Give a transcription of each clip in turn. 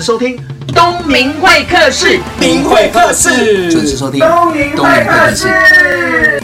时收听东明会客室，明会客室，准时收听东明会客室。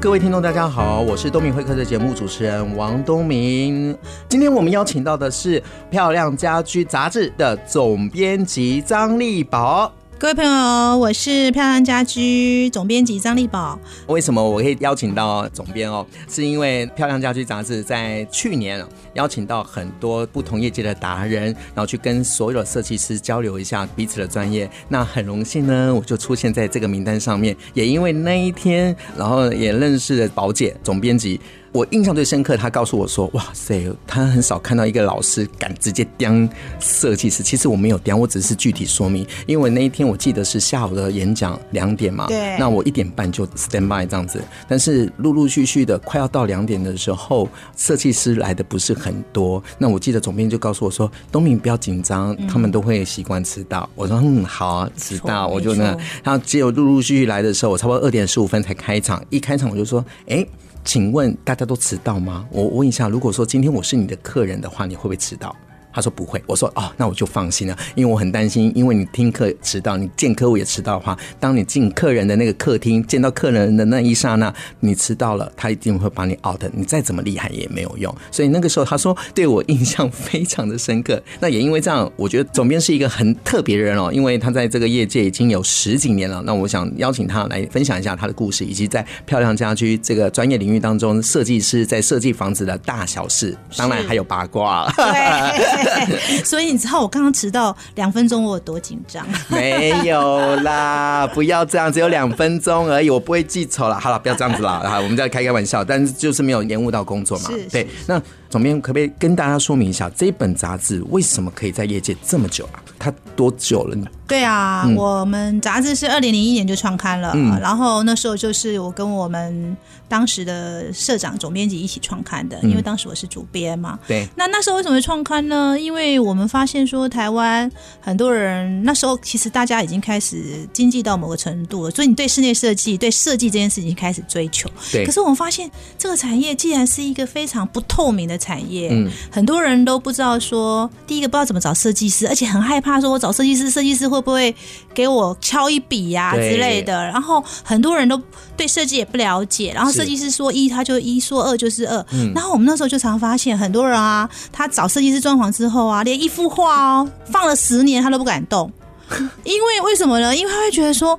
各位听众，大家好，我是东明会客的节目主持人王东明。今天我们邀请到的是《漂亮家居》杂志的总编辑张丽宝。各位朋友，我是漂亮家居总编辑张丽宝。为什么我可以邀请到总编哦？是因为漂亮家居杂志在去年邀请到很多不同业界的达人，然后去跟所有的设计师交流一下彼此的专业。那很荣幸呢，我就出现在这个名单上面。也因为那一天，然后也认识了宝姐总编辑。我印象最深刻，他告诉我说：“哇塞，他很少看到一个老师敢直接刁设计师。其实我没有刁，我只是具体说明。因为那一天我记得是下午的演讲两点嘛，对，那我一点半就 stand by 这样子。但是陆陆续续的快要到两点的时候，设计师来的不是很多。那我记得总编就告诉我说：‘东明不要紧张，他们都会习惯迟到。’我说：‘嗯，好啊，迟到。’我就那，然后只有陆陆续续来的时候，我差不多二点十五分才开场。一开场我就说：‘哎。’请问大家都迟到吗？我问一下，如果说今天我是你的客人的话，你会不会迟到？他说不会，我说哦，那我就放心了，因为我很担心，因为你听课迟到，你见客户也迟到的话，当你进客人的那个客厅见到客人的那一刹那，你迟到了，他一定会把你 out，你再怎么厉害也没有用。所以那个时候他说对我印象非常的深刻。那也因为这样，我觉得总编是一个很特别的人哦，因为他在这个业界已经有十几年了。那我想邀请他来分享一下他的故事，以及在漂亮家居这个专业领域当中，设计师在设计房子的大小事，当然还有八卦。所以你知道我刚刚迟到两分钟，我有多紧张？没有啦，不要这样，只有两分钟而已，我不会记仇了。好了，不要这样子啦，好，我们再开开玩笑，但是就是没有延误到工作嘛。对，那总编可不可以跟大家说明一下，这一本杂志为什么可以在业界这么久啊？它多久了呢？对啊，嗯、我们杂志是二零零一年就创刊了，嗯、然后那时候就是我跟我们当时的社长、总编辑一起创刊的，因为当时我是主编嘛。对、嗯。那那时候为什么会创刊呢？因为我们发现说，台湾很多人那时候其实大家已经开始经济到某个程度了，所以你对室内设计、对设计这件事情开始追求。对。可是我们发现，这个产业既然是一个非常不透明的产业，嗯，很多人都不知道说，第一个不知道怎么找设计师，而且很害怕说我找设计师，设计师会不会给我敲一笔呀、啊、之类的，然后很多人都对设计也不了解，然后设计师说一他就一，说二就是二，嗯，然后我们那时候就常发现很多人啊，他找设计师装潢之后啊，连一幅画哦放了十年他都不敢动，因为为什么呢？因为他会觉得说。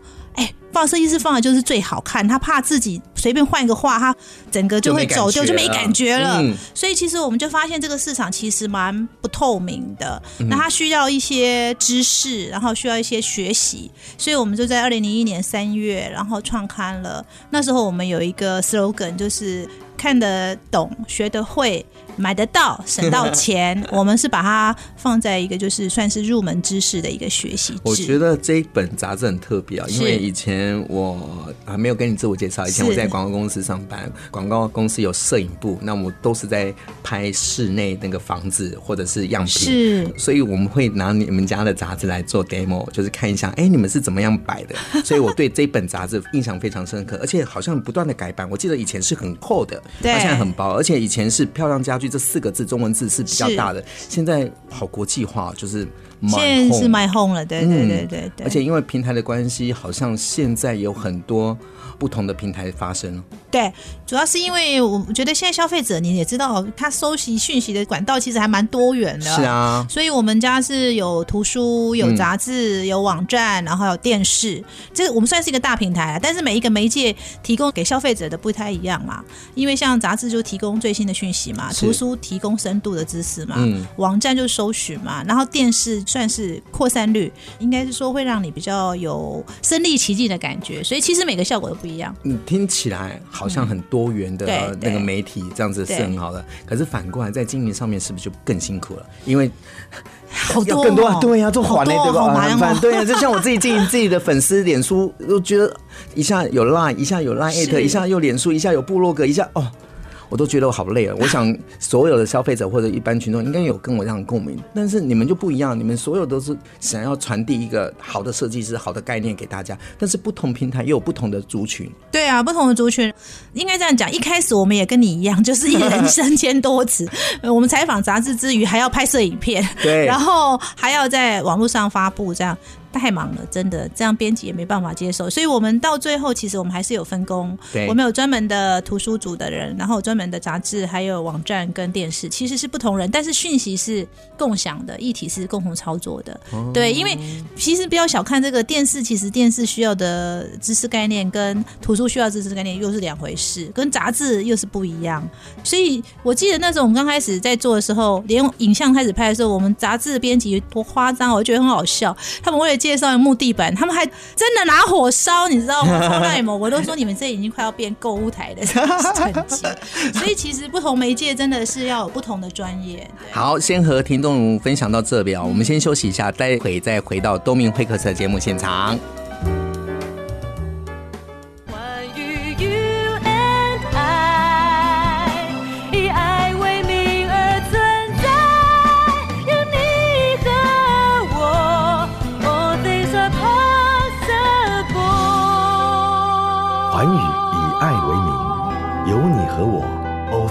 放设计师放的就是最好看，他怕自己随便换一个画，他整个就会走掉，就没感觉了。嗯、所以其实我们就发现这个市场其实蛮不透明的，那他需要一些知识，然后需要一些学习，所以我们就在二零零一年三月，然后创刊了。那时候我们有一个 slogan，就是看得懂，学得会。买得到，省到钱，我们是把它放在一个就是算是入门知识的一个学习。我觉得这一本杂志很特别啊，因为以前我还没有跟你自我介绍，以前我在广告公司上班，广告公司有摄影部，那我都是在拍室内那个房子或者是样品，是，所以我们会拿你们家的杂志来做 demo，就是看一下，哎，你们是怎么样摆的，所以我对这本杂志印象非常深刻，而且好像不断的改版，我记得以前是很厚的，对，现在很薄，而且以前是漂亮家具。这四个字中文字是比较大的，现在好国际化，就是。现在是 My Home 了，对对对对对，而且因为平台的关系，好像现在有很多不同的平台发生。对，主要是因为我觉得现在消费者你也知道，他收集讯息的管道其实还蛮多元的。是啊，所以我们家是有图书、有杂志、有网站，然后有电视，这个我们算是一个大平台了。但是每一个媒介提供给消费者的不太一样嘛，因为像杂志就提供最新的讯息嘛，图书提供深度的知识嘛，嗯，网站就搜寻嘛，然后电视。算是扩散率，应该是说会让你比较有身临其境的感觉，所以其实每个效果都不一样。嗯听起来好像很多元的那个媒体这样子是很好的，可是反过来在经营上面是不是就更辛苦了？因为 好多、哦、更多对呀、啊，做环内对吧？麻烦对呀、啊，就像我自己经营 自己的粉丝脸书，都觉得一下有 line，一下有 line，一下有 line at，一下又脸书，一下有部落格，一下哦。我都觉得我好累了。我想所有的消费者或者一般群众应该有跟我这样共鸣，但是你们就不一样，你们所有都是想要传递一个好的设计师、好的概念给大家，但是不同平台又有不同的族群。对啊，不同的族群 应该这样讲。一开始我们也跟你一样，就是一人身兼多职。我们采访杂志之余，还要拍摄影片，对，然后还要在网络上发布这样。太忙了，真的，这样编辑也没办法接受，所以我们到最后，其实我们还是有分工。对，我们有专门的图书组的人，然后专门的杂志，还有网站跟电视，其实是不同人，但是讯息是共享的，议题是共同操作的。哦、对，因为其实不要小看这个电视，其实电视需要的知识概念跟图书需要知识概念又是两回事，跟杂志又是不一样。所以我记得那时候我们刚开始在做的时候，连影像开始拍的时候，我们杂志编辑多夸张，我觉得很好笑，他们为了。介绍木地板，他们还真的拿火烧，你知道吗？超耐磨，我都说你们这已经快要变购物台的 成绩。所以其实不同媒介真的是要有不同的专业。好，先和听众分享到这边啊，我们先休息一下，待会再回到东明会客室的节目现场。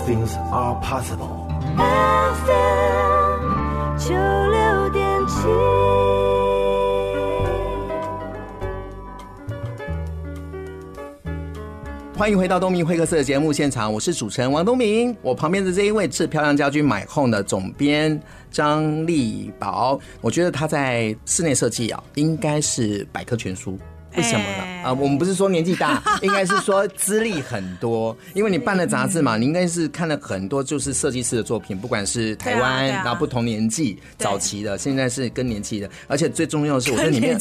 Things are possible. FM 九六点七。欢迎回到东明会客室的节目现场，我是主持人王东明。我旁边的这一位是漂亮家居买 home 的总编张丽宝，我觉得他在室内设计啊，应该是百科全书。为什么呢？啊、呃，我们不是说年纪大，应该是说资历很多。因为你办了杂志嘛，你应该是看了很多就是设计师的作品，不管是台湾，然后不同年纪早期的，现在是更年期的，而且最重要的是，我在里面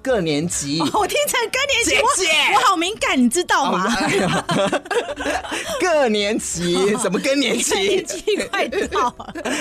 各年级，哦，我听成更年期，我，我好敏感，你知道吗？哦、各 年级什么更年期？年纪快到。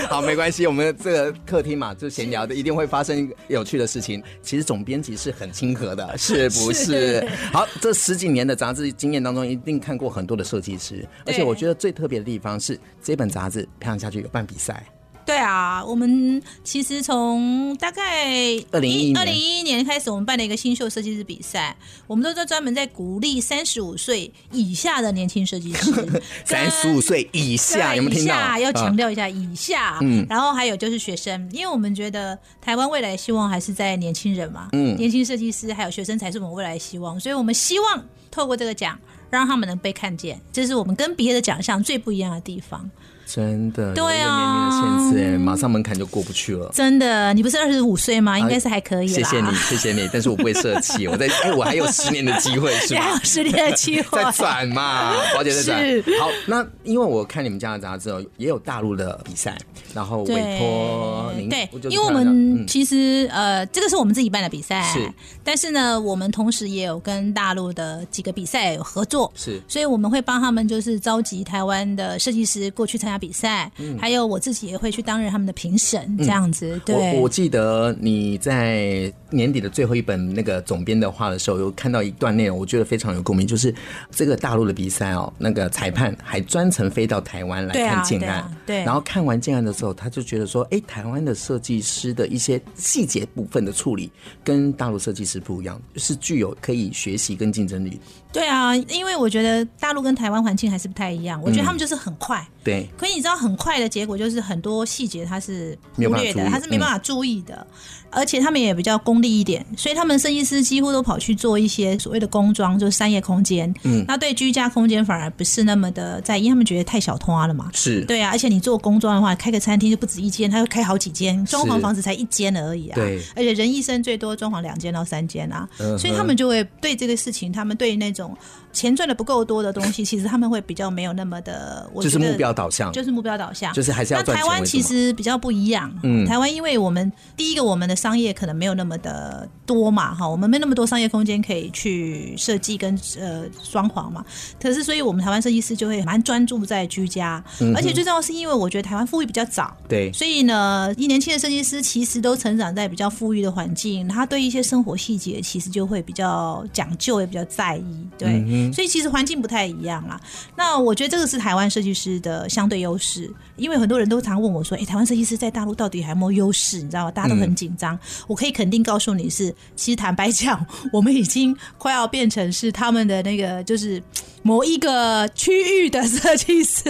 好，没关系，我们这个客厅嘛，就闲聊的，一定会发生有趣的事情。其实总编辑是很亲和的。是不是？是好，这十几年的杂志经验当中，一定看过很多的设计师，而且我觉得最特别的地方是这本杂志《培养下去》有办比赛。对啊，我们其实从大概二零一二零一一年开始，我们办了一个新秀设计师比赛。我们都在专门在鼓励三十五岁以下的年轻设计师。三十五岁以下有没有听到？以下要强调一下，以下。嗯。然后还有就是学生，因为我们觉得台湾未来希望还是在年轻人嘛。嗯。年轻设计师还有学生才是我们未来希望，所以我们希望透过这个奖，让他们能被看见。这是我们跟别的奖项最不一样的地方。真的，对啊，年龄的限制，马上门槛就过不去了。真的，你不是二十五岁吗？应该是还可以。谢谢你，谢谢你，但是我不会设计，我在，哎，我还有十年的机会，是吧？还有十年的机会，再转嘛，宝姐再转。好，那因为我看你们家的杂志哦，也有大陆的比赛，然后委托您，对，因为我们其实呃，这个是我们自己办的比赛，是，但是呢，我们同时也有跟大陆的几个比赛有合作，是，所以我们会帮他们就是召集台湾的设计师过去参加。比赛，还有我自己也会去担任他们的评审，这样子。嗯、对，我我记得你在年底的最后一本那个总编的话的时候，有看到一段内容，我觉得非常有共鸣，就是这个大陆的比赛哦，那个裁判还专程飞到台湾来看建案，对，然后看完建案的时候，他就觉得说，哎，台湾的设计师的一些细节部分的处理跟大陆设计师不一样，是具有可以学习跟竞争力。对啊，因为我觉得大陆跟台湾环境还是不太一样，我觉得他们就是很快，嗯、对。可是你知道，很快的结果就是很多细节他是忽略的，他是没办法注意的。嗯而且他们也比较功利一点，所以他们设计师几乎都跑去做一些所谓的工装，就是商业空间。嗯，那对居家空间反而不是那么的在意，因为他们觉得太小拖了嘛。是，对啊。而且你做工装的话，开个餐厅就不止一间，他要开好几间，装潢房子才一间而已啊。对。而且人一生最多装潢两间到三间啊，嗯、所以他们就会对这个事情，他们对那种种钱赚的不够多的东西，其实他们会比较没有那么的，就是目标标导向，就是目标导向，就是还是要。那台湾其实比较不一样，嗯，台湾因为我们第一个我们的商业可能没有那么的多嘛，哈，我们没那么多商业空间可以去设计跟呃装潢嘛。可是所以我们台湾设计师就会蛮专注在居家，嗯、而且最重要是因为我觉得台湾富裕比较早，对，所以呢，一年轻的设计师其实都成长在比较富裕的环境，他对一些生活细节其实就会比较讲究，也比较在意，对，嗯、所以其实环境不太一样啦。那我觉得这个是台湾设计师的相对优势，因为很多人都常问我说：“哎、欸，台湾设计师在大陆到底还有没有优势？”你知道吗？大家都很紧张。嗯、我可以肯定告诉你是，其实坦白讲，我们已经快要变成是他们的那个，就是。某一个区域的设计师，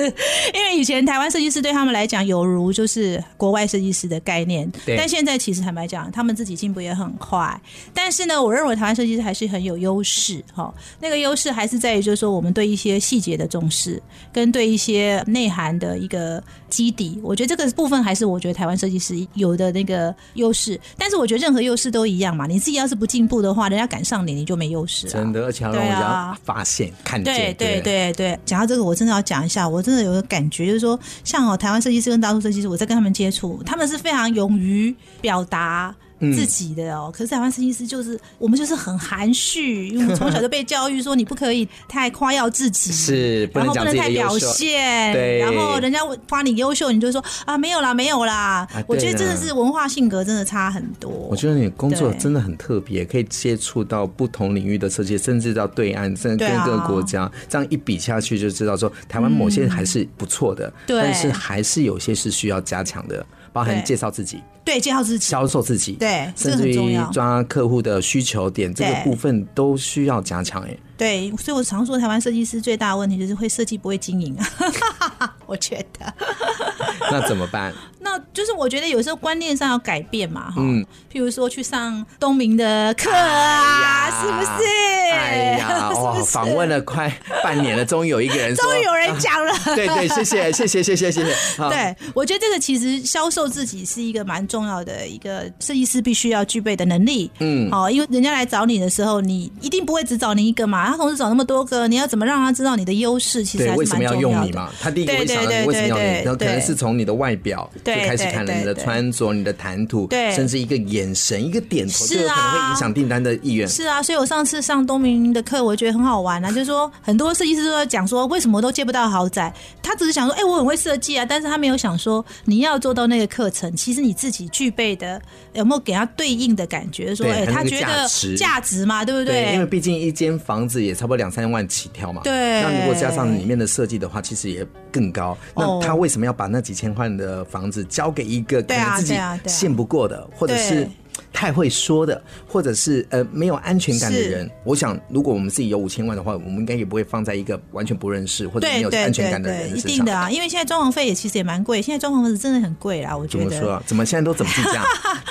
因为以前台湾设计师对他们来讲有如就是国外设计师的概念，对但现在其实坦白讲，他们自己进步也很快。但是呢，我认为台湾设计师还是很有优势哈。那个优势还是在于就是说，我们对一些细节的重视，跟对一些内涵的一个基底。我觉得这个部分还是我觉得台湾设计师有的那个优势。但是我觉得任何优势都一样嘛，你自己要是不进步的话，人家赶上你，你就没优势了。真的，而且要让人家发现、啊、看见。对对对对，讲到这个，我真的要讲一下，我真的有个感觉，就是说，像哦，台湾设计师跟大陆设计师，我在跟他们接触，他们是非常勇于表达。自己的哦，可是台湾设计师就是我们就是很含蓄，因为我们从小就被教育说你不可以太夸耀自己，是，然后不能太表现，对，然后人家夸你优秀，你就说啊没有啦没有啦。我觉得真的是文化性格真的差很多。我觉得你工作真的很特别，可以接触到不同领域的设计，甚至到对岸，甚至跟各个国家，这样一比下去就知道说台湾某些还是不错的，但是还是有些是需要加强的。包含介绍自己，对，介绍自己，销售自己，对，甚至于抓客户的需求点，这个部分都需要加强。哎，对，所以我常说，台湾设计师最大的问题就是会设计不会经营啊，我觉得。那怎么办？那就是我觉得有时候观念上要改变嘛，哈，嗯，譬如说去上东明的课啊，是不是？哎呀，哇，访问了快半年了，终于有一个人，终于有人讲了，对对，谢谢谢谢谢谢谢谢。对，我觉得这个其实销售自己是一个蛮重要的一个设计师必须要具备的能力，嗯，好，因为人家来找你的时候，你一定不会只找你一个嘛，他同时找那么多个，你要怎么让他知道你的优势？其实还是蛮重要的。为什么要用你嘛？他第一个为什么为什么要你？然后可能是从你的外表就开始看了你的穿着、你的谈吐，对，甚至一个眼神、一个点头，就可能会影响订单的意愿。是啊，所以我上次上东明的课，我觉得很好玩啊，就是说很多设计师都在讲说，为什么都接不到豪宅？他只是想说，哎，我很会设计啊，但是他没有想说，你要做到那个课程，其实你自己具备的有没有给他对应的感觉？说，哎，他觉得价值嘛，对不对？因为毕竟一间房子也差不多两三万起跳嘛。对。那如果加上里面的设计的话，其实也更高。那他为什么要把那几千块的房子交给一个可能自己信不过的，或者是？太会说的，或者是呃没有安全感的人，我想如果我们自己有五千万的话，我们应该也不会放在一个完全不认识或者没有安全感的人身上。一定的啊，因为现在装潢费也其实也蛮贵，现在装潢费真的很贵啦。我觉得怎么说啊？怎么现在都怎么是这样？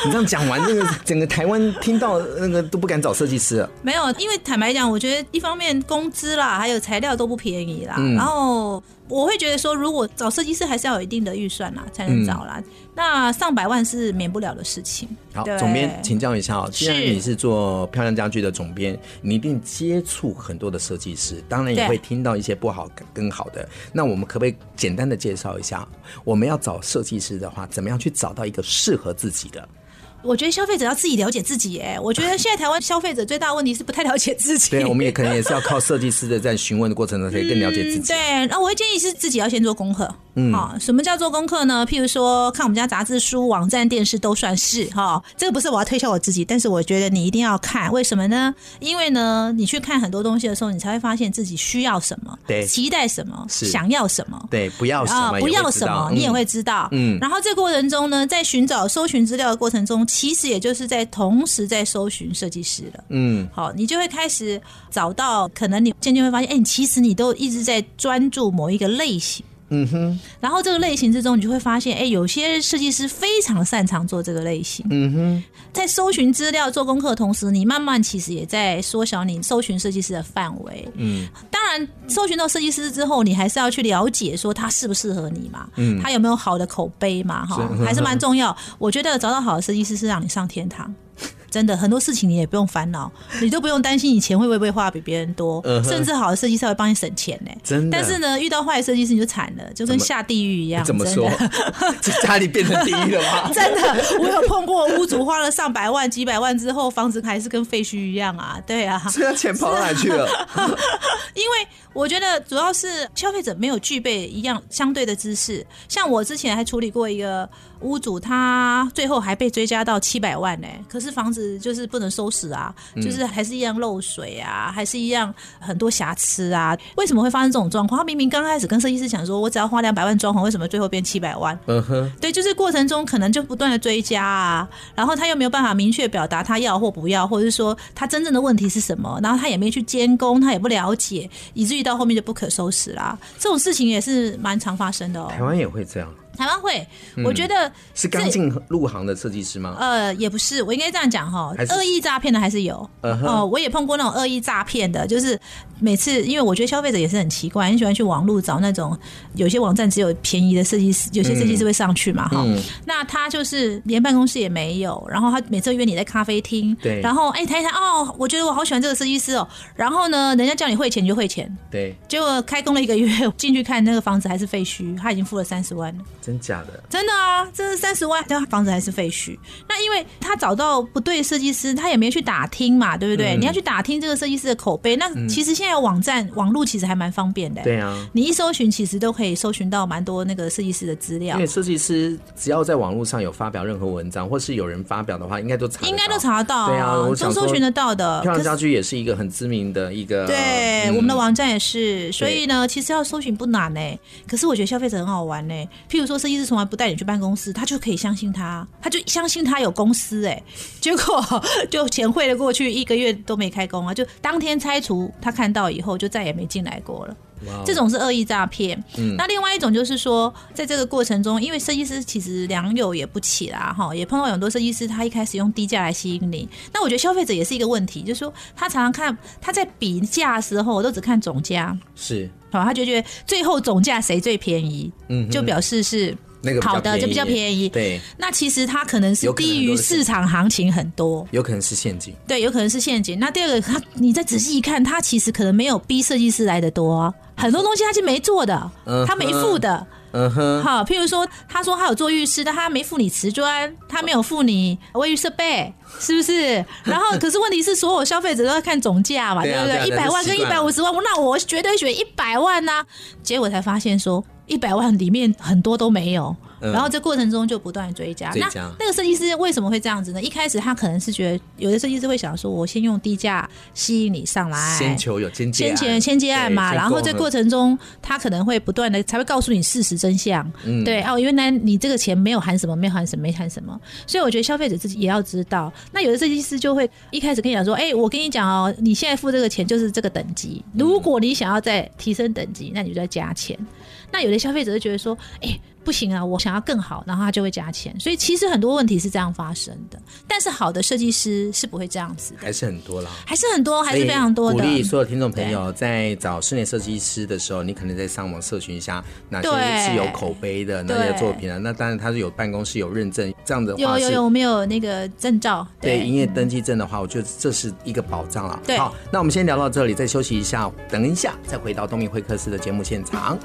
你这样讲完，那个整个台湾听到那个都不敢找设计师了。没有，因为坦白讲，我觉得一方面工资啦，还有材料都不便宜啦，嗯、然后。我会觉得说，如果找设计师还是要有一定的预算啦，才能找啦。嗯、那上百万是免不了的事情。好，总编请教一下哦，既然你是做漂亮家具的总编，你一定接触很多的设计师，当然也会听到一些不好跟好的。那我们可不可以简单的介绍一下，我们要找设计师的话，怎么样去找到一个适合自己的？我觉得消费者要自己了解自己，哎，我觉得现在台湾消费者最大的问题是不太了解自己。对，我们也可能也是要靠设计师的在询问的过程中，可以更了解自己。嗯、对，那我会建议是自己要先做功课。嗯，好，什么叫做功课呢？譬如说，看我们家杂志、书、网站、电视都算是哈。这个不是我要推销我自己，但是我觉得你一定要看。为什么呢？因为呢，你去看很多东西的时候，你才会发现自己需要什么，对，期待什么，是想要什么，对，不要什么，不要什么，你也会知道。嗯，然后这个过程中呢，在寻找、搜寻资料的过程中，其实也就是在同时在搜寻设计师了。嗯，好，你就会开始找到，可能你渐渐会发现，哎，你其实你都一直在专注某一个类型。嗯哼，然后这个类型之中，你就会发现，哎，有些设计师非常擅长做这个类型。嗯哼，在搜寻资料、做功课的同时，你慢慢其实也在缩小你搜寻设计师的范围。嗯，当然，搜寻到设计师之后，你还是要去了解说他适不适合你嘛，嗯，他有没有好的口碑嘛，哈，还是蛮重要。我觉得找到好的设计师是让你上天堂。真的很多事情你也不用烦恼，你都不用担心你钱会不会花比别人多，甚至好的设计师会帮你省钱呢。真的但是呢，遇到坏的设计师你就惨了，就跟下地狱一样。怎么说 家里变成地狱了吗？真的，我有碰过屋主花了上百万、几百万之后，房子还是跟废墟一样啊！对啊，这个钱跑到哪去了？因为我觉得主要是消费者没有具备一样相对的知识。像我之前还处理过一个屋主，他最后还被追加到七百万呢、欸，可是房子就是不能收拾啊，就是还是一样漏水啊，还是一样很多瑕疵啊。为什么会发生这种状况？他明明刚开始跟设计师讲说，我只要花两百万装潢，为什么最后变七百万？嗯哼，对，就是过程中可能就不断的追加啊，然后他又没有办法明确表达他要或不要，或者是说他真正的问题是什么，然后他也没去监工，他也不了解，以至于到后面就不可收拾啦。这种事情也是蛮常发生的哦。台湾也会这样，台湾会，我觉得是刚进入行的设计师吗？呃，也不是，我应该这样讲哈，恶意诈骗的还是有。哦、我也碰过那种恶意诈骗的，就是每次，因为我觉得消费者也是很奇怪，很喜欢去网络找那种有些网站只有便宜的设计师，有些设计师会上去嘛哈、嗯。那他就是连办公室也没有，然后他每次约你在咖啡厅，对，然后哎谈一谈哦，我觉得我好喜欢这个设计师哦，然后呢，人家叫你汇钱你就汇钱，对，结果开工了一个月，进去看那个房子还是废墟，他已经付了三十万了，真假的？真的啊，这是三十万，但房子还是废墟。那因为他找到不对设计师，他也没去打听嘛，对不对？嗯、你要去打听这个设计师的口碑。那其实现在网站、网络其实还蛮方便的、欸。对啊，你一搜寻，其实都可以搜寻到蛮多那个设计师的资料。因为设计师只要在网络上有发表任何文章，或是有人发表的话，应该都查，应该都查得到。对啊，我都搜寻得到的。漂亮家居也是一个很知名的一个，对、嗯，我们的网站也是。所以呢，其实要搜寻不难呢、欸。可是我觉得消费者很好玩呢、欸。譬如说，设计师从来不带你去办公室，他就可以相信他，他就相信他有公司哎、欸，结果就钱汇了过去，一个月都没开工啊，就当天拆除，他看到以后就再也没进来过了。这种是恶意诈骗。嗯，那另外一种就是说，在这个过程中，因为设计师其实良莠也不起啦，哈，也碰到很多设计师，他一开始用低价来吸引你。那我觉得消费者也是一个问题，就是说他常常看他在比价的时候，我都只看总价，是，好，他就觉得最后总价谁最便宜，嗯，就表示是。那个好的就比较便宜，对。那其实它可能是低于市场行情很多，有可能是陷阱。对，有可能是陷阱。那第二个，他你再仔细一看，他其实可能没有逼设计师来的多，啊，很多东西他是没做的，嗯、他没付的。嗯哼。好，譬如说，他说他有做浴室，但他没付你瓷砖，他没有付你卫浴设备，是不是？然后，可是问题是，所有消费者都要看总价嘛，对不对？一百万跟一百五十万，那我绝对选一百万呐，啊。结果才发现说，一百万里面很多都没有。然后这过程中就不断追加，那那个设计师为什么会这样子呢？一开始他可能是觉得有的设计师会想说，我先用低价吸引你上来，先求有先接，先前先接案嘛。然后这过程中他可能会不断的才会告诉你事实真相，嗯，对哦，原来你这个钱没有含什么，没有含什么，没含什么。所以我觉得消费者自己也要知道。那有的设计师就会一开始跟你讲说，哎，我跟你讲哦，你现在付这个钱就是这个等级，如果你想要再提升等级，那你就再加钱。那有的消费者就觉得说，哎。不行啊，我想要更好，然后他就会加钱。所以其实很多问题是这样发生的，但是好的设计师是不会这样子的，还是很多啦，还是很多，还是非常多的。鼓励所有听众朋友在找室内设计师的时候，你可能在上网搜寻一下哪些是有口碑的那些作品啊。那当然他是有办公室有认证，这样的话有有有，我们有那个证照，对营业登记证的话，我觉得这是一个保障了。对，好，那我们先聊到这里，再休息一下，等一下再回到东明会客室的节目现场。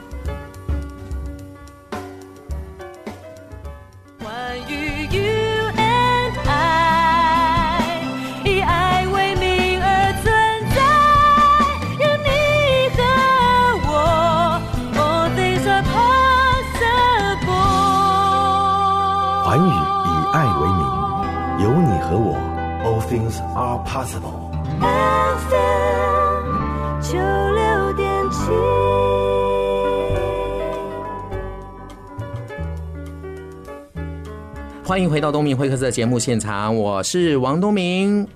possible。FM 九六点七。欢迎回到东明会客室的节目现场，我是王东明。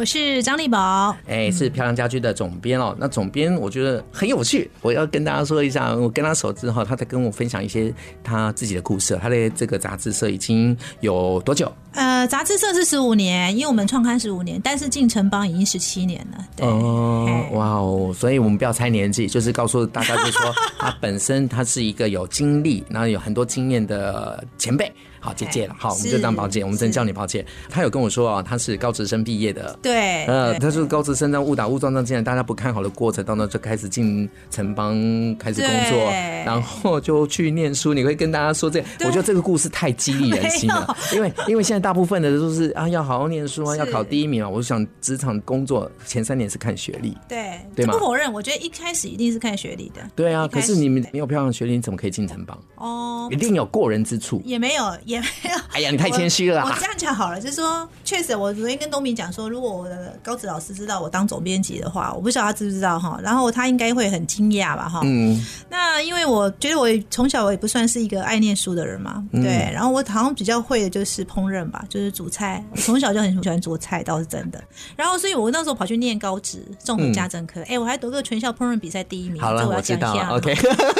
我是张丽宝，哎，是漂亮家居的总编哦。那总编我觉得很有趣，我要跟大家说一下，我跟他熟之后，他在跟我分享一些他自己的故事。他的这个杂志社已经有多久？呃，杂志社是十五年，因为我们创刊十五年，但是进城邦已经十七年了。对哦，哇哦，所以我们不要猜年纪，就是告诉大家，就是说他本身他是一个有经历，然后有很多经验的前辈。好姐姐了，好，我们就当宝姐，我们真叫你宝姐。他有跟我说啊，他是高职生毕业的，对，呃，对他是高职生，在误打误撞当进来，大家不看好的过程当中，就开始进城邦开始工作，对然后就去念书。你会跟大家说这，我觉得这个故事太激励人心了，因为因为现在大部分的都是啊，要好好念书啊，要考第一名啊。我想职场工作前三年是看学历，对，对吗不否认，我觉得一开始一定是看学历的。对啊，可是你们没有漂亮的学历，你怎么可以进城邦？哦一，定有过人之处。也没有，也没有。哎呀，你太谦虚了啊。我这样讲好了，就是说，确实，我昨天跟东明讲说，如果我的高职老师知道我当总编辑的话，我不晓得他知不知道哈，然后他应该会很惊讶吧哈。嗯，那因为我觉得我从小我也不算是一个爱念书的人嘛，嗯对，然后我好像比较会的就是烹饪吧，就是煮菜，我从小就很喜欢做菜，倒是真的。然后，所以我那时候跑去念高职综合家政科，哎、我还得过全校烹饪比赛第一名。好了，这我要讲一下道了。OK，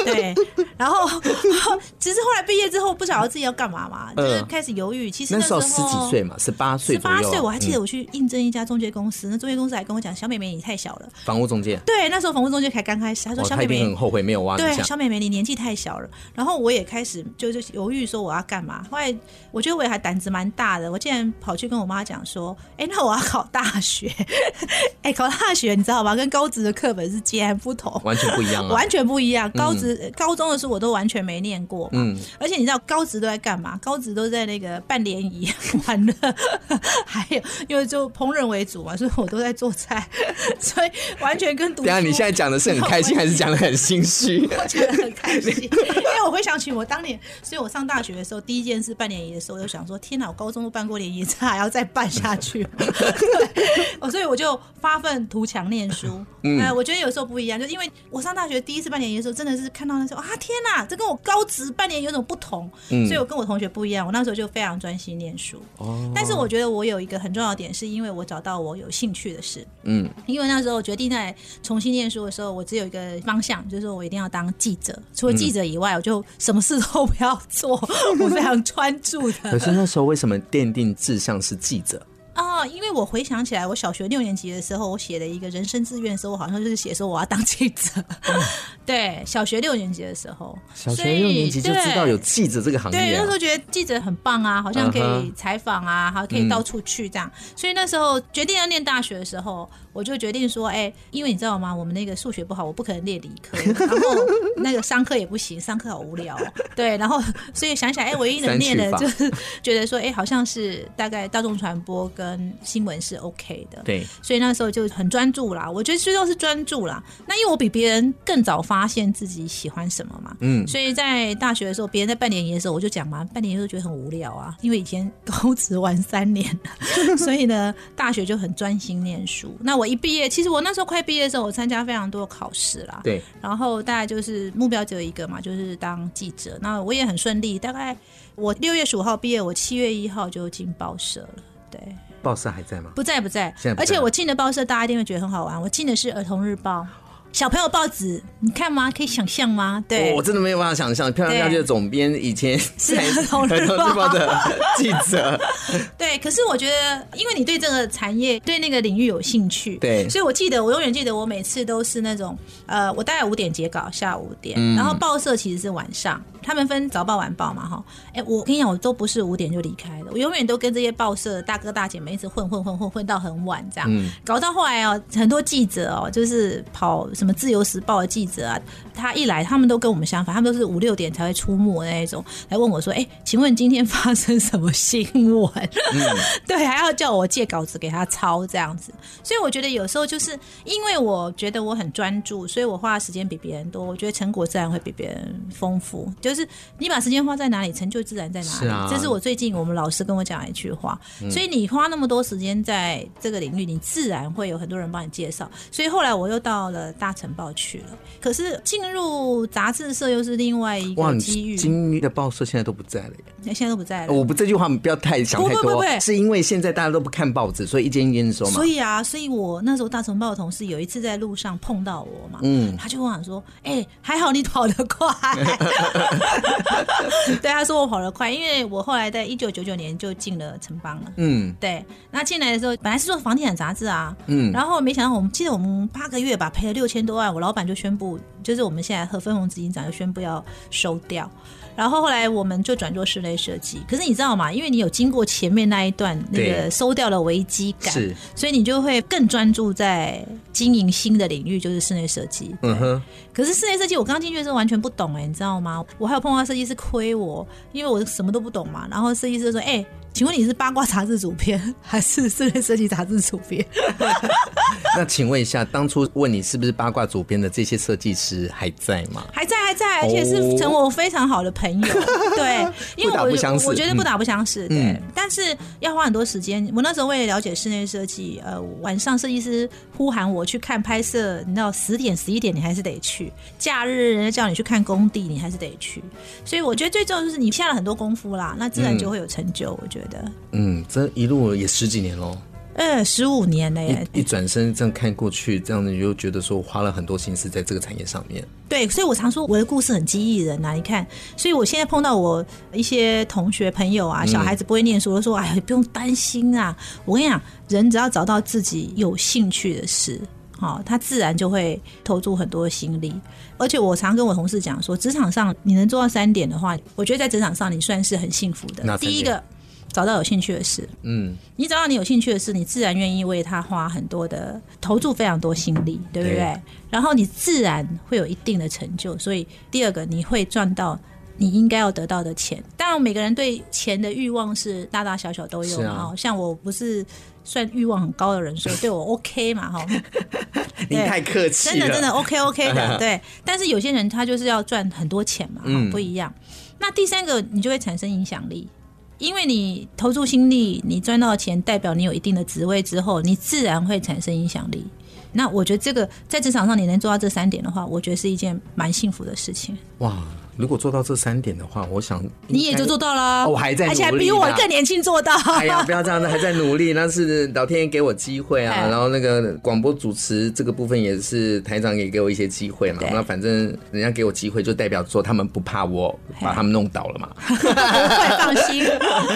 对，然后 其实后来毕业之后不晓得自己要干嘛嘛，就是开始犹豫。其实那时候十几岁嘛，十八岁十。八岁我还记得嗯我去应征一家中介公司，那中介公司还跟我讲：“小美眉，你太小了。房屋中介，”对，那时候房屋中介才刚开始，他说：“哦，他一小美眉定很后悔没有挖你对，小美眉，你年纪太小了。然后我也开始就就犹豫说我要干嘛。后来我觉得我也还胆子蛮大的，我竟然跑去跟我妈讲说：“哎，那我要考大学。哎，考大学你知道吗？跟高职的课本是截然不同，完全不一样啊！完全不一样。高职、高中的书我都完全没念过嘛。嗯而且你知道高职都在干嘛？高职都在那个办联谊 玩乐，还有因为就烹饪为主嘛，所以我都在做菜，所以完全跟读书。等一下你现在讲的是很开心，还是讲的很心虚？我觉得很开心，因为我回想起我当年，所以我上大学的时候，第一件事办联谊的时候，我就想说：天哪，我高中都办过联谊，这还要再办下去吗？对，所以我就发奋图强念书。嗯、呃，我觉得有时候不一样，就因为我上大学第一次办联谊的时候，真的是看到那时候啊，天哪，这跟我高职办联谊有种不同。嗯，所以我跟我同学不一样，我那时候就非常专心念书。哦，但是我觉得我有一个很重要的点，是因为我找到我有兴趣的事。嗯，因为那时候我决定在重新念书的时候，我只有一个方向，就是说我一定要当记者。除了记者以外，我就什么事都不要做，我非常专注的。可是那时候为什么奠定志向是记者？啊、哦，因为我回想起来，我小学六年级的时候，我写了一个人生志愿的时候，我好像就是写说我要当记者。嗯、对，小学六年级的时候，小学六年级就知道有记者这个行业、啊。对，那时候觉得记者很棒啊，好像可以采访啊，还可以到处去这样。嗯、所以那时候决定要念大学的时候，我就决定说，哎、欸，因为你知道吗？我们那个数学不好，我不可能列理科，然后那个商科也不行，商科好无聊。对，然后所以想想，哎、欸，唯一能念的就是觉得说，哎、欸，好像是大概大众传播跟新闻是 OK 的，对，所以那时候就很专注啦。我觉得最重要是专注啦。那因为我比别人更早发现自己喜欢什么嘛，嗯，所以在大学的时候，别人在办联谊的时候，我就讲嘛，办联谊的时候觉得很无聊啊，因为以前高职玩三年，所以呢，大学就很专心念书。那我一毕业，其实我那时候快毕业的时候，我参加非常多考试啦，对，然后大概就是目标只有一个嘛，就是当记者。那我也很顺利，大概我六月十五号毕业，我七月一号就进报社了，对。报社还在吗？不在，不在。而且我进的报社，大家一定会觉得很好玩。我进的是儿童日报，小朋友报纸，你看吗？可以想象吗？对，哦、我真的没有办法想象。漂亮家居的总编以前 是儿童日报的记者。对，可是我觉得，因为你对这个产业、对那个领域有兴趣，对，所以我记得，我永远记得，我每次都是那种，呃，我大概五点截稿，下午五点，嗯、然后报社其实是晚上。他们分早报晚报嘛，哈，哎，我跟你讲，我都不是五点就离开的，我永远都跟这些报社的大哥大姐们一直混混混混混到很晚，这样，嗯、搞到后来哦，很多记者哦，就是跑什么自由时报的记者啊，他一来，他们都跟我们相反，他们都是五六点才会出没那一种，来问我说，哎，请问今天发生什么新闻？嗯、对，还要叫我借稿子给他抄这样子，所以我觉得有时候就是因为我觉得我很专注，所以我花的时间比别人多，我觉得成果自然会比别人丰富，就。是你把时间花在哪里，成就自然在哪里。啊、这是我最近我们老师跟我讲的一句话。嗯、所以你花那么多时间在这个领域，你自然会有很多人帮你介绍。所以后来我又到了大成报去了。可是进入杂志社又是另外一个机遇。经历的报社现在都不在了耶。现在都不在了。我不这句话不要太详想太多，是因为现在大家都不看报纸，所以一间一间收嘛。所以啊，所以我那时候大晨报的同事有一次在路上碰到我嘛，嗯，他就跟我说：“哎、欸，还好你跑得快。”对，他说我跑得快，因为我后来在一九九九年就进了城邦了。嗯，对。那进来的时候本来是做房地产杂志啊，嗯，然后没想到我们记得我们八个月吧赔了六千多万，我老板就宣布，就是我们现在和分红执行长就宣布要收掉。然后后来我们就转做室内设计，可是你知道吗？因为你有经过前面那一段那个收掉的危机感，是，所以你就会更专注在经营新的领域，就是室内设计。嗯哼。可是室内设计我刚进去的时候完全不懂哎、欸，你知道吗？我还有碰到设计师亏我，因为我什么都不懂嘛。然后设计师说：“哎、欸。”请问你是八卦杂志主编还是室内设计杂志主编？那请问一下，当初问你是不是八卦主编的这些设计师还在吗？还在，还在，而且是成为我非常好的朋友。哦、对，因为我我觉得不打不相识。嗯、对，但是要花很多时间。我那时候为了了解室内设计，呃，晚上设计师呼喊我去看拍摄，你知道十点十一点你还是得去。假日人家叫你去看工地，你还是得去。所以我觉得最重要就是你下了很多功夫啦，那自然就会有成就。我觉得。嗯，这一路也十几年喽，呃，十五年了耶！一转身这样看过去，这样子你就觉得说我花了很多心思在这个产业上面。对，所以我常说我的故事很激励人呐。你看，所以我现在碰到我一些同学朋友啊，小孩子不会念书，我都说哎呀，不用担心啊。我跟你讲，人只要找到自己有兴趣的事，好，他自然就会投注很多心力。而且我常跟我同事讲说，职场上你能做到三点的话，我觉得在职场上你算是很幸福的。第一个。找到有兴趣的事，嗯，你找到你有兴趣的事，你自然愿意为他花很多的投注，非常多心力，对不对？对。然后你自然会有一定的成就。所以第二个，你会赚到你应该要得到的钱。当然，每个人对钱的欲望是大大小小都有啊。像我不是算欲望很高的人，所以对我 OK 嘛，哈。你太客气了，真的真的 OK OK 的，对。但是有些人他就是要赚很多钱嘛，嗯，不一样。那第三个，你就会产生影响力。因为你投注心力，你赚到钱，代表你有一定的职位之后，你自然会产生影响力。那我觉得这个在职场上你能做到这三点的话，我觉得是一件蛮幸福的事情。哇！如果做到这三点的话，我想你也就做到了。我还在努力，而且还比我更年轻做到。哎呀，不要这样子，还在努力，那是老天爷给我机会啊。然后那个广播主持这个部分也是台长也给我一些机会嘛。那反正人家给我机会，就代表说他们不怕我把他们弄倒了嘛。不会放心。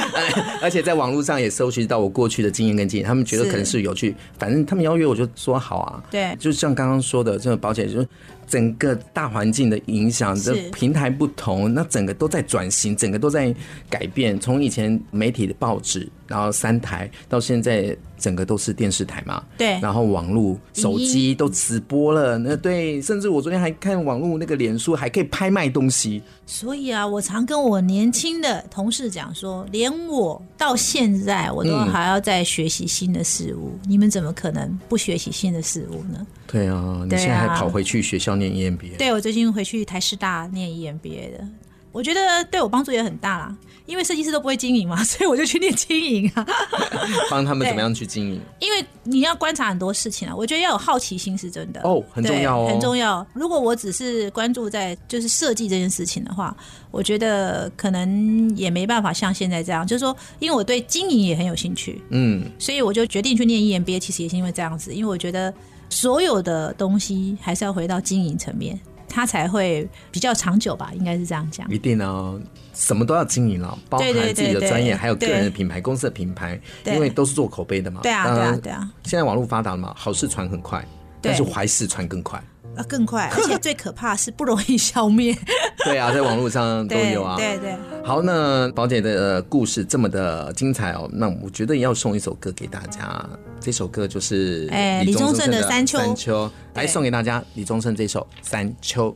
而且在网络上也搜寻到我过去的经验跟经验，他们觉得可能是有趣。反正他们邀约我就说好啊。对，就像刚刚说的，这个保险就是。整个大环境的影响，这平台不同，那整个都在转型，整个都在改变。从以前媒体的报纸，然后三台，到现在。整个都是电视台嘛，对，然后网络、手机都直播了，那对，甚至我昨天还看网络那个脸书还可以拍卖东西。所以啊，我常跟我年轻的同事讲说，连我到现在我都还要在学习新的事物，嗯，你们怎么可能不学习新的事物呢？对啊，你现在还跑回去学校念 EMBA？对，我最近回去台师大念 EMBA 的。我觉得对我帮助也很大啦，因为设计师都不会经营嘛，所以我就去念经营啊，帮他们怎么样去经营？因为你要观察很多事情啊，我觉得要有好奇心是真的哦，很重要哦，很重要。如果我只是关注在就是设计这件事情的话，我觉得可能也没办法像现在这样，就是说，因为我对经营也很有兴趣，嗯，所以我就决定去念 EMBA，其实也是因为这样子，因为我觉得所有的东西还是要回到经营层面。它才会比较长久吧，应该是这样讲。一定哦，什么都要经营了，包含自己的专业，还有个人的品牌、公司的品牌，因为都是做口碑的嘛。对啊，对啊，对啊。现在网络发达了嘛，好事传很快，但是坏事传更快。啊，更快，而且最可怕是不容易消灭。对啊，在网络上都有啊。对对，对。好，那宝姐的故事这么的精彩哦，那我觉得也要送一首歌给大家。这首歌就是哎，李宗盛的《山丘》。山丘，来送给大家，李宗盛这首《山丘》。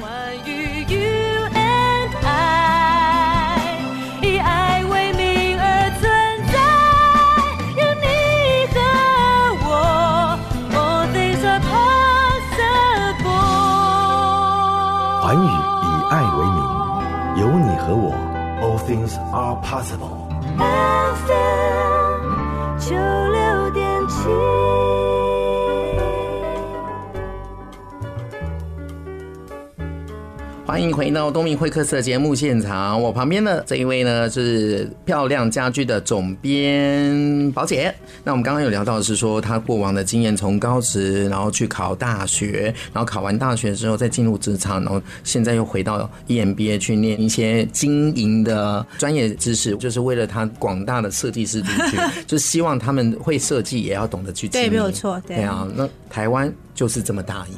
关于 possible。FM 九六点七。欢迎回到东明会客室的节目现场。我旁边的这一位呢是漂亮家居的总编宝姐。那我们刚刚有聊到的是说，她过往的经验，从高职然后去考大学，然后考完大学之后再进入职场，然后现在又回到 EMBA 去念一些经营的专业知识，就是为了她广大的设计师族群，就是希望他们会设计也要懂得去经营。对，没有错。对，对啊，那台湾就是这么大而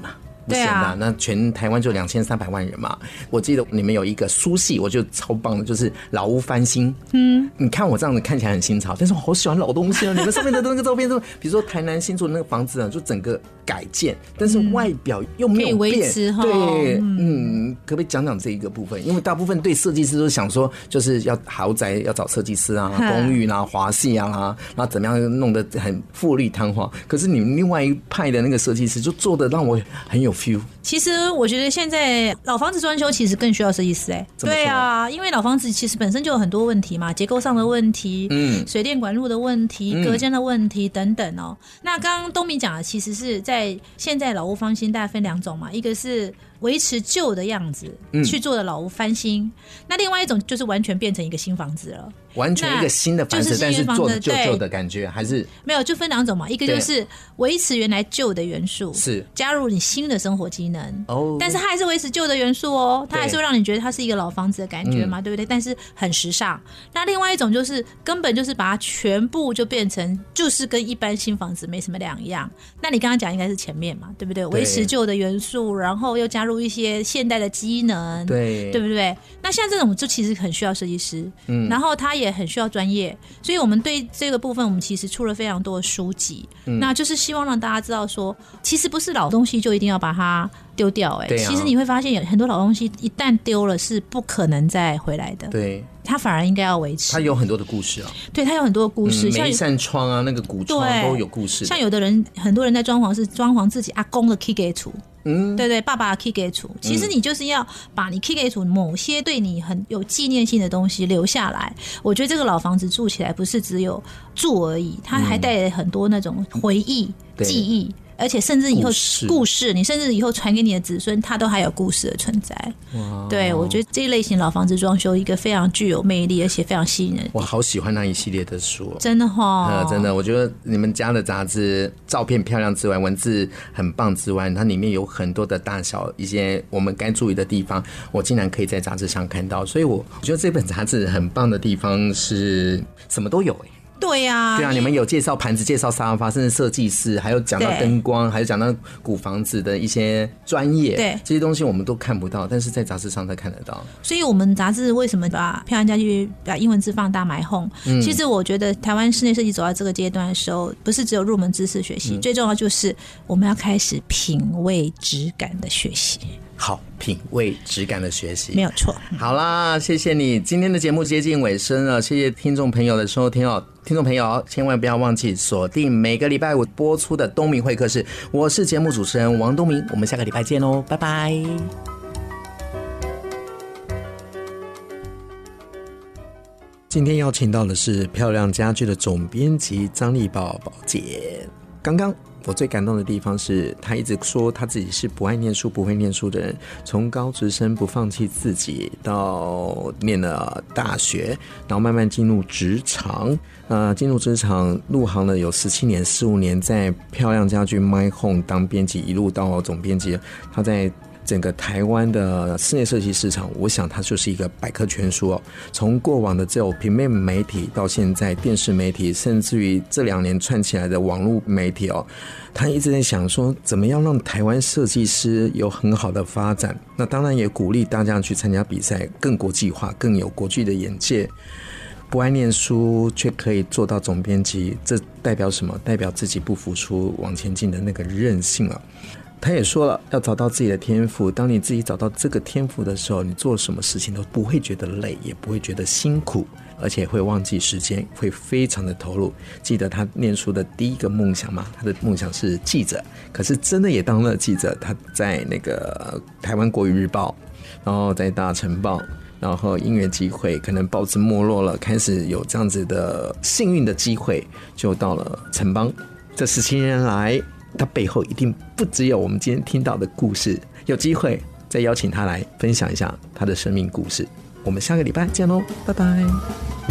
已嘛。对啊，那全台湾就两千三百万人嘛。我记得你们有一个书系，我觉得超棒的，就是老屋翻新。嗯，你看我这样子看起来很新潮，但是我好喜欢老东西啊。你们上面的那个照片，都比如说台南新竹的那个房子啊，就整个改建，但是外表又没有变。对，嗯，可不可以讲讲这一个部分？因为大部分对设计师都想说，就是要豪宅要找设计师啊，公寓啦、华系啊，然后怎么样弄得很富丽堂皇。可是你们另外一派的那个设计师，就做的让我很有。few 其实我觉得现在老房子装修其实更需要设计师哎，对啊，因为老房子其实本身就有很多问题嘛，结构上的问题，嗯，水电管路的问题，隔间的问题等等哦。那刚刚东明讲的其实是在现在老屋翻新大概分两种嘛，一个是维持旧的样子去做的老屋翻新，那另外一种就是完全变成一个新房子了。完全一个新的房子，但是做的旧旧的感觉还是？没有，就分两种嘛。一个就是维持原来旧的元素，是。加入你新的生活机能哦。但是它还是维持旧的元素哦，它还是会让你觉得它是一个老房子的感觉嘛，对不对？但是很时尚。那另外一种就是根本就是把它全部就变成就是跟一般新房子没什么两样。那你刚刚讲应该是前面嘛，对不对？维持旧的元素，然后又加入一些现代的机能，对，对不对？那像这种就其实很需要设计师，嗯，然后他也。也很需要专业，所以我们对这个部分，我们其实出了非常多的书籍，嗯、那就是希望让大家知道说，其实不是老东西就一定要把它丢掉，哎，其实你会发现有很多老东西一旦丢了是不可能再回来的，对，它反而应该要维持。它有很多的故事啊，对，它有很多的故事，像、嗯、一扇窗啊，那个古窗都有故事。像有的人，很多人在装潢是装潢自己阿公的 key gate 嗯，对对，爸爸 key gate 其实你就是要把你 key gate 某些对你很有纪念性的东西留下来。我觉得这个老房子住起来不是只有住而已，它还带很多那种回忆、嗯、记忆。而且甚至以后故事，故事，你甚至以后传给你的子孙，它都还有故事的存在。哇！对，我觉得这一类型老房子装修一个非常具有魅力，而且非常吸引人。我好喜欢那一系列的书，真的哈！真的，我觉得你们家的杂志照片漂亮之外，文字很棒之外，它里面有很多的大小一些我们该注意的地方，我竟然可以在杂志上看到。所以我我觉得这本杂志很棒的地方是什么都有哎。对呀、啊，对啊，你们有介绍盘子，介绍沙发，甚至设计师，还有讲到灯光，还有讲到古房子的一些专业，对这些东西我们都看不到，但是在杂志上才看得到。所以，我们杂志为什么把漂亮家具把英文字放大买 home？、嗯、其实我觉得台湾室内设计走到这个阶段的时候，不是只有入门知识学习，嗯、最重要就是我们要开始品味质感的学习。好，品味质感的学习，没有错。好啦，谢谢你。今天的节目接近尾声了，谢谢听众朋友的收听哦。听众朋友，千万不要忘记锁定每个礼拜五播出的东明会客室。我是节目主持人王东明，我们下个礼拜见哦，拜拜。今天邀请到的是漂亮家具的总编辑张丽宝宝姐。刚刚。我最感动的地方是他一直说他自己是不爱念书、不会念书的人，从高职生不放弃自己，到念了大学，然后慢慢进入职场，呃，进入职场入行了有十七年、十五年，在漂亮家居 My Home 当编辑，一路到总编辑，他在。整个台湾的室内设计市场，我想它就是一个百科全书哦。从过往的这种平面媒体，到现在电视媒体，甚至于这两年串起来的网络媒体哦，他一直在想说，怎么样让台湾设计师有很好的发展。那当然也鼓励大家去参加比赛，更国际化，更有国际的眼界。不爱念书却可以做到总编辑，这代表什么？代表自己不服输，往前进的那个韧性啊。他也说了，要找到自己的天赋。当你自己找到这个天赋的时候，你做什么事情都不会觉得累，也不会觉得辛苦，而且会忘记时间，会非常的投入。记得他念书的第一个梦想吗？他的梦想是记者，可是真的也当了记者。他在那个台湾国语日报，然后在大成报，然后音乐机会，可能报纸没落了，开始有这样子的幸运的机会，就到了城邦。这十七年来。它背后一定不只有我们今天听到的故事。有机会再邀请他来分享一下他的生命故事。我们下个礼拜见喽，拜拜。